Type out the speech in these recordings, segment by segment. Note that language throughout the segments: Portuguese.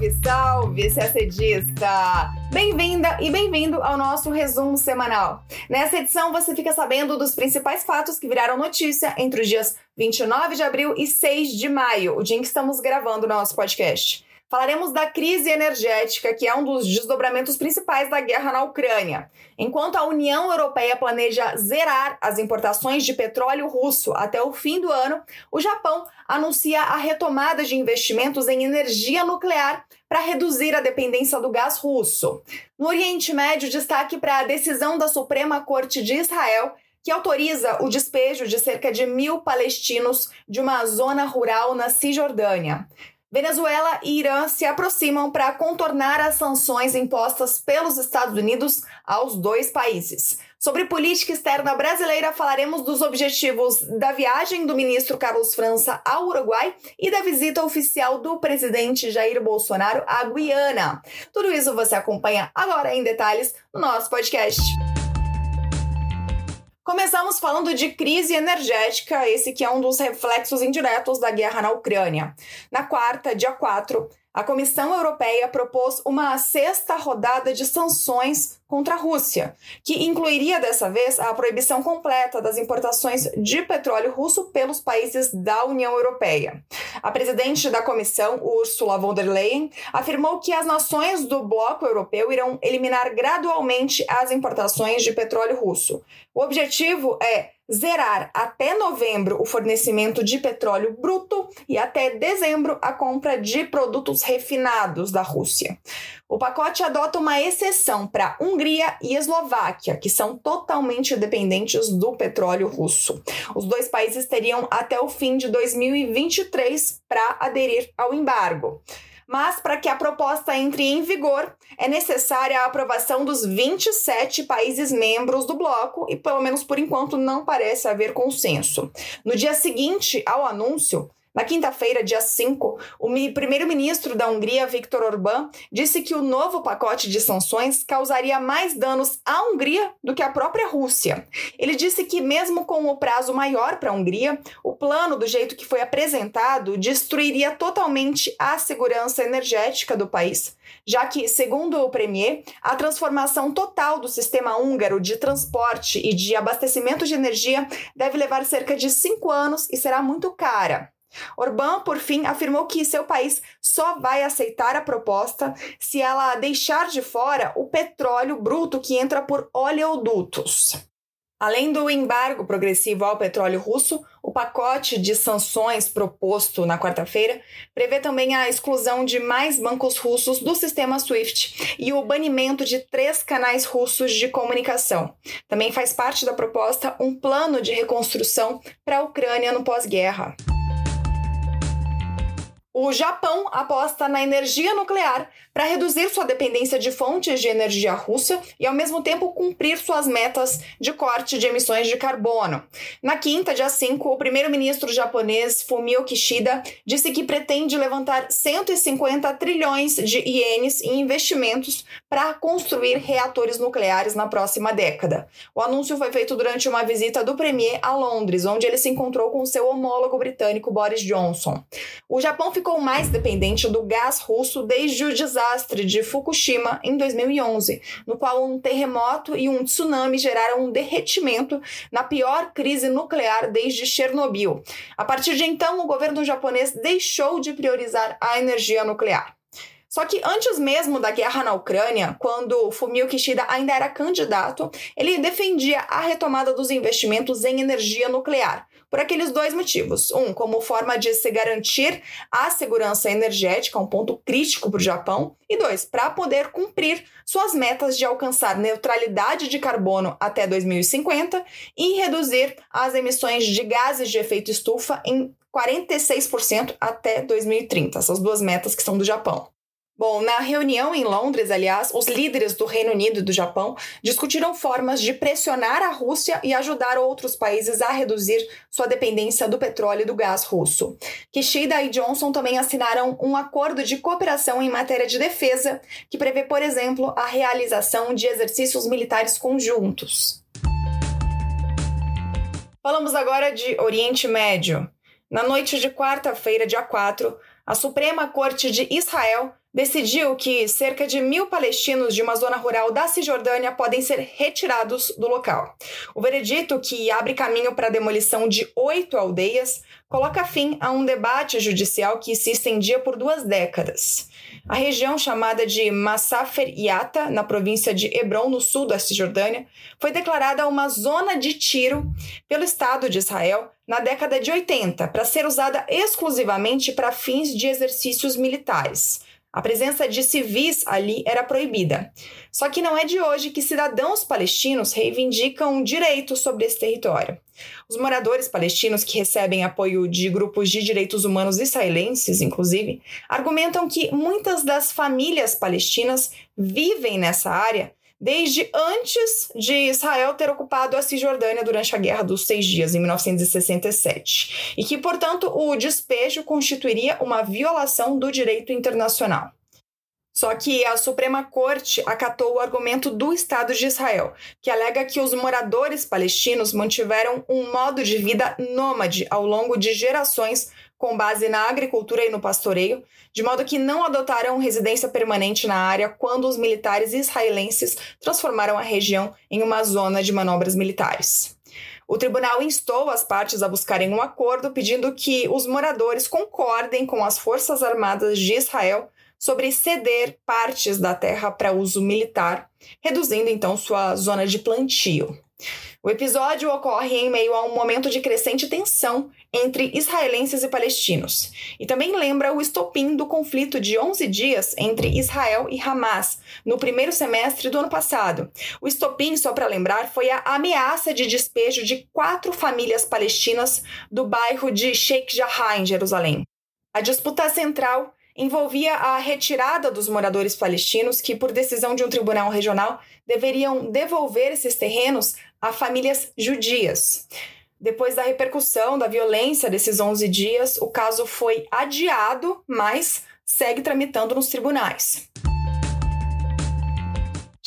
Salve, salve, CACDista! Bem-vinda e bem-vindo ao nosso resumo semanal. Nessa edição você fica sabendo dos principais fatos que viraram notícia entre os dias 29 de abril e 6 de maio, o dia em que estamos gravando o nosso podcast. Falaremos da crise energética, que é um dos desdobramentos principais da guerra na Ucrânia. Enquanto a União Europeia planeja zerar as importações de petróleo russo até o fim do ano, o Japão anuncia a retomada de investimentos em energia nuclear para reduzir a dependência do gás russo. No Oriente Médio, destaque para a decisão da Suprema Corte de Israel que autoriza o despejo de cerca de mil palestinos de uma zona rural na Cisjordânia. Venezuela e Irã se aproximam para contornar as sanções impostas pelos Estados Unidos aos dois países. Sobre política externa brasileira, falaremos dos objetivos da viagem do ministro Carlos França ao Uruguai e da visita oficial do presidente Jair Bolsonaro à Guiana. Tudo isso você acompanha agora em detalhes no nosso podcast. Começamos falando de crise energética, esse que é um dos reflexos indiretos da guerra na Ucrânia. Na quarta, dia 4, a Comissão Europeia propôs uma sexta rodada de sanções contra a Rússia, que incluiria dessa vez a proibição completa das importações de petróleo russo pelos países da União Europeia. A presidente da comissão, Ursula von der Leyen, afirmou que as nações do bloco europeu irão eliminar gradualmente as importações de petróleo russo. O objetivo é zerar até novembro o fornecimento de petróleo bruto e até dezembro a compra de produtos refinados da Rússia. O pacote adota uma exceção para Hungria e Eslováquia, que são totalmente dependentes do petróleo russo. Os dois países teriam até o fim de 2023 para aderir ao embargo mas para que a proposta entre em vigor é necessária a aprovação dos 27 países membros do bloco e, pelo menos por enquanto, não parece haver consenso. No dia seguinte ao anúncio, na quinta-feira, dia 5, o primeiro-ministro da Hungria, Viktor Orbán, disse que o novo pacote de sanções causaria mais danos à Hungria do que à própria Rússia. Ele disse que, mesmo com o prazo maior para a Hungria, o plano, do jeito que foi apresentado, destruiria totalmente a segurança energética do país, já que, segundo o premier, a transformação total do sistema húngaro de transporte e de abastecimento de energia deve levar cerca de cinco anos e será muito cara. Orbán, por fim, afirmou que seu país só vai aceitar a proposta se ela deixar de fora o petróleo bruto que entra por oleodutos. Além do embargo progressivo ao petróleo russo, o pacote de sanções proposto na quarta-feira prevê também a exclusão de mais bancos russos do sistema SWIFT e o banimento de três canais russos de comunicação. Também faz parte da proposta um plano de reconstrução para a Ucrânia no pós-guerra. O Japão aposta na energia nuclear para reduzir sua dependência de fontes de energia russa e, ao mesmo tempo, cumprir suas metas de corte de emissões de carbono. Na quinta, dia 5, o primeiro-ministro japonês Fumio Kishida disse que pretende levantar 150 trilhões de ienes em investimentos para construir reatores nucleares na próxima década. O anúncio foi feito durante uma visita do premier a Londres, onde ele se encontrou com seu homólogo britânico Boris Johnson. O Japão ficou mais dependente do gás russo desde o desastre de Fukushima em 2011, no qual um terremoto e um tsunami geraram um derretimento na pior crise nuclear desde Chernobyl. A partir de então, o governo japonês deixou de priorizar a energia nuclear. Só que antes mesmo da guerra na Ucrânia, quando Fumio Kishida ainda era candidato, ele defendia a retomada dos investimentos em energia nuclear, por aqueles dois motivos. Um, como forma de se garantir a segurança energética, um ponto crítico para o Japão. E dois, para poder cumprir suas metas de alcançar neutralidade de carbono até 2050 e reduzir as emissões de gases de efeito estufa em 46% até 2030. Essas duas metas que são do Japão. Bom, na reunião em Londres, aliás, os líderes do Reino Unido e do Japão discutiram formas de pressionar a Rússia e ajudar outros países a reduzir sua dependência do petróleo e do gás russo. Kishida e Johnson também assinaram um acordo de cooperação em matéria de defesa, que prevê, por exemplo, a realização de exercícios militares conjuntos. Falamos agora de Oriente Médio. Na noite de quarta-feira, dia 4, a Suprema Corte de Israel decidiu que cerca de mil palestinos de uma zona rural da Cisjordânia podem ser retirados do local. O veredito, que abre caminho para a demolição de oito aldeias, coloca fim a um debate judicial que se estendia por duas décadas. A região chamada de Massafer Yata, na província de Hebron, no sul da Cisjordânia, foi declarada uma zona de tiro pelo Estado de Israel na década de 80, para ser usada exclusivamente para fins de exercícios militares. A presença de civis ali era proibida. Só que não é de hoje que cidadãos palestinos reivindicam direitos sobre esse território. Os moradores palestinos que recebem apoio de grupos de direitos humanos israelenses, inclusive, argumentam que muitas das famílias palestinas vivem nessa área desde antes de Israel ter ocupado a Cisjordânia durante a Guerra dos Seis Dias, em 1967, e que, portanto, o despejo constituiria uma violação do direito internacional. Só que a Suprema Corte acatou o argumento do Estado de Israel, que alega que os moradores palestinos mantiveram um modo de vida nômade ao longo de gerações com base na agricultura e no pastoreio, de modo que não adotaram residência permanente na área quando os militares israelenses transformaram a região em uma zona de manobras militares. O tribunal instou as partes a buscarem um acordo pedindo que os moradores concordem com as Forças Armadas de Israel sobre ceder partes da terra para uso militar, reduzindo então sua zona de plantio. O episódio ocorre em meio a um momento de crescente tensão entre israelenses e palestinos, e também lembra o estopim do conflito de 11 dias entre Israel e Hamas, no primeiro semestre do ano passado. O estopim, só para lembrar, foi a ameaça de despejo de quatro famílias palestinas do bairro de Sheikh Jarrah, em Jerusalém. A disputa central envolvia a retirada dos moradores palestinos que, por decisão de um tribunal regional, deveriam devolver esses terrenos a famílias judias. Depois da repercussão da violência desses 11 dias, o caso foi adiado, mas segue tramitando nos tribunais.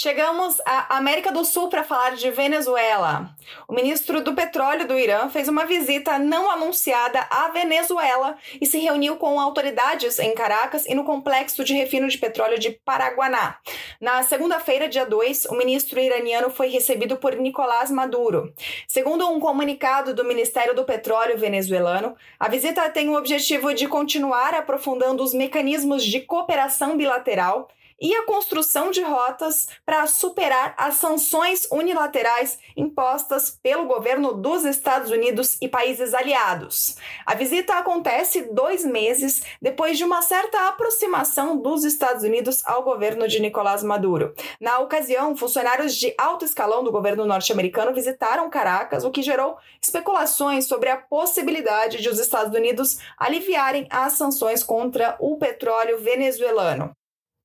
Chegamos à América do Sul para falar de Venezuela. O ministro do Petróleo do Irã fez uma visita não anunciada à Venezuela e se reuniu com autoridades em Caracas e no complexo de refino de petróleo de Paraguaná. Na segunda-feira, dia 2, o ministro iraniano foi recebido por Nicolás Maduro. Segundo um comunicado do Ministério do Petróleo venezuelano, a visita tem o objetivo de continuar aprofundando os mecanismos de cooperação bilateral e a construção de rotas para superar as sanções unilaterais impostas pelo governo dos Estados Unidos e países aliados. A visita acontece dois meses depois de uma certa aproximação dos Estados Unidos ao governo de Nicolás Maduro. Na ocasião, funcionários de alto escalão do governo norte-americano visitaram Caracas, o que gerou especulações sobre a possibilidade de os Estados Unidos aliviarem as sanções contra o petróleo venezuelano.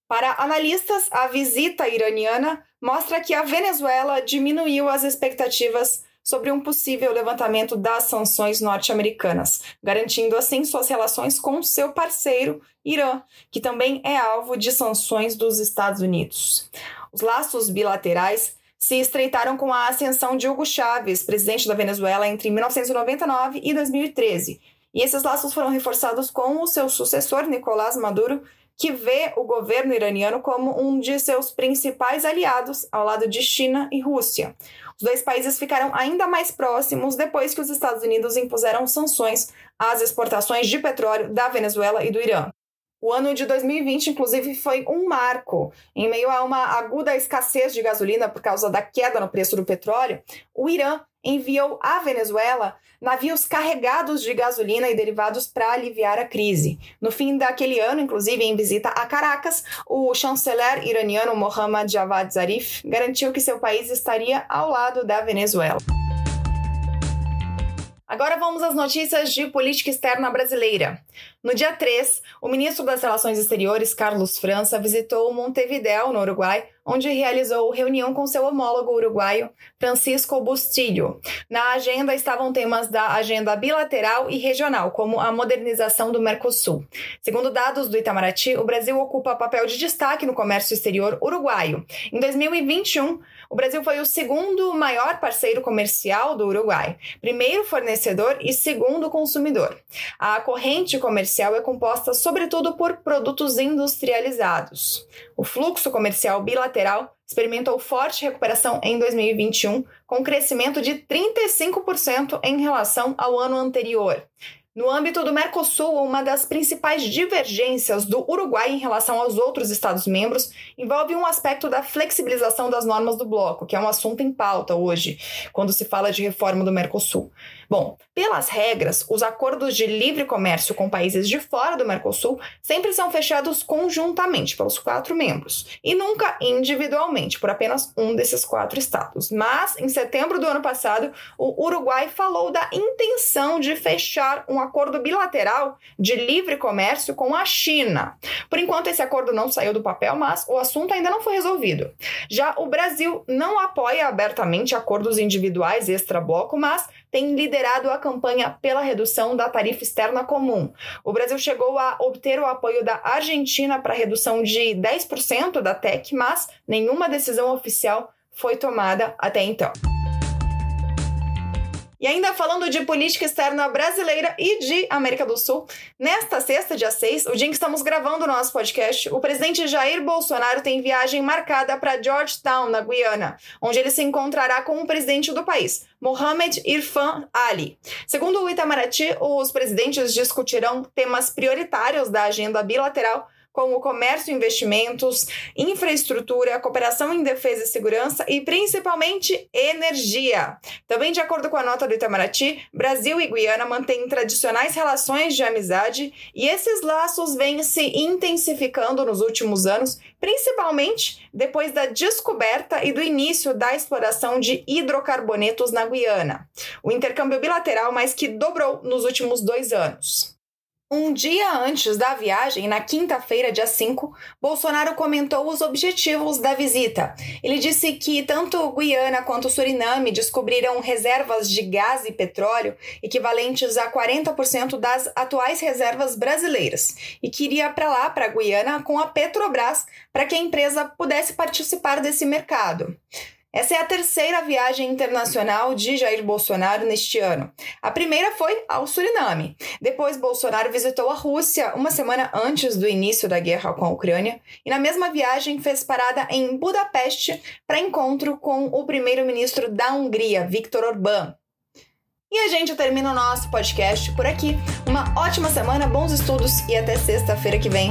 Para analistas, a visita iraniana mostra que a Venezuela diminuiu as expectativas sobre um possível levantamento das sanções norte-americanas, garantindo assim suas relações com seu parceiro, Irã, que também é alvo de sanções dos Estados Unidos. Os laços bilaterais se estreitaram com a ascensão de Hugo Chávez, presidente da Venezuela, entre 1999 e 2013. E esses laços foram reforçados com o seu sucessor, Nicolás Maduro, que vê o governo iraniano como um de seus principais aliados, ao lado de China e Rússia. Os dois países ficaram ainda mais próximos depois que os Estados Unidos impuseram sanções às exportações de petróleo da Venezuela e do Irã. O ano de 2020, inclusive, foi um marco. Em meio a uma aguda escassez de gasolina por causa da queda no preço do petróleo, o Irã enviou à Venezuela navios carregados de gasolina e derivados para aliviar a crise. No fim daquele ano, inclusive em visita a Caracas, o chanceler iraniano Mohammad Javad Zarif garantiu que seu país estaria ao lado da Venezuela. Agora vamos às notícias de política externa brasileira. No dia 3, o ministro das Relações Exteriores, Carlos França, visitou Montevideo, no Uruguai, onde realizou reunião com seu homólogo uruguaio, Francisco Bustilho. Na agenda estavam temas da agenda bilateral e regional, como a modernização do Mercosul. Segundo dados do Itamaraty, o Brasil ocupa papel de destaque no comércio exterior uruguaio. Em 2021, o Brasil foi o segundo maior parceiro comercial do Uruguai, primeiro fornecedor e segundo consumidor. A corrente comercial é composta sobretudo por produtos industrializados. O fluxo comercial bilateral experimentou forte recuperação em 2021, com crescimento de 35% em relação ao ano anterior. No âmbito do Mercosul, uma das principais divergências do Uruguai em relação aos outros Estados-membros envolve um aspecto da flexibilização das normas do bloco, que é um assunto em pauta hoje, quando se fala de reforma do Mercosul. Bom, pelas regras, os acordos de livre comércio com países de fora do Mercosul sempre são fechados conjuntamente pelos quatro membros e nunca individualmente por apenas um desses quatro estados. Mas, em setembro do ano passado, o Uruguai falou da intenção de fechar um acordo bilateral de livre comércio com a China. Por enquanto, esse acordo não saiu do papel, mas o assunto ainda não foi resolvido. Já o Brasil não apoia abertamente acordos individuais extra-bloco, mas tem liderado a campanha pela redução da tarifa externa comum. O Brasil chegou a obter o apoio da Argentina para redução de 10% da TEC, mas nenhuma decisão oficial foi tomada até então. E ainda falando de política externa brasileira e de América do Sul, nesta sexta, dia 6, o dia em que estamos gravando o nosso podcast, o presidente Jair Bolsonaro tem viagem marcada para Georgetown, na Guiana, onde ele se encontrará com o presidente do país, Mohamed Irfan Ali. Segundo o Itamaraty, os presidentes discutirão temas prioritários da agenda bilateral como comércio e investimentos, infraestrutura, cooperação em defesa e segurança e principalmente energia. Também, de acordo com a nota do Itamaraty, Brasil e Guiana mantêm tradicionais relações de amizade e esses laços vêm se intensificando nos últimos anos, principalmente depois da descoberta e do início da exploração de hidrocarbonetos na Guiana. O intercâmbio bilateral mais que dobrou nos últimos dois anos. Um dia antes da viagem, na quinta-feira, dia 5, Bolsonaro comentou os objetivos da visita. Ele disse que tanto Guiana quanto Suriname descobriram reservas de gás e petróleo equivalentes a 40% das atuais reservas brasileiras e queria para lá, para Guiana, com a Petrobras, para que a empresa pudesse participar desse mercado. Essa é a terceira viagem internacional de Jair Bolsonaro neste ano. A primeira foi ao Suriname. Depois, Bolsonaro visitou a Rússia uma semana antes do início da guerra com a Ucrânia e, na mesma viagem, fez parada em Budapeste para encontro com o primeiro-ministro da Hungria, Viktor Orbán. E a gente termina o nosso podcast por aqui. Uma ótima semana, bons estudos e até sexta-feira que vem.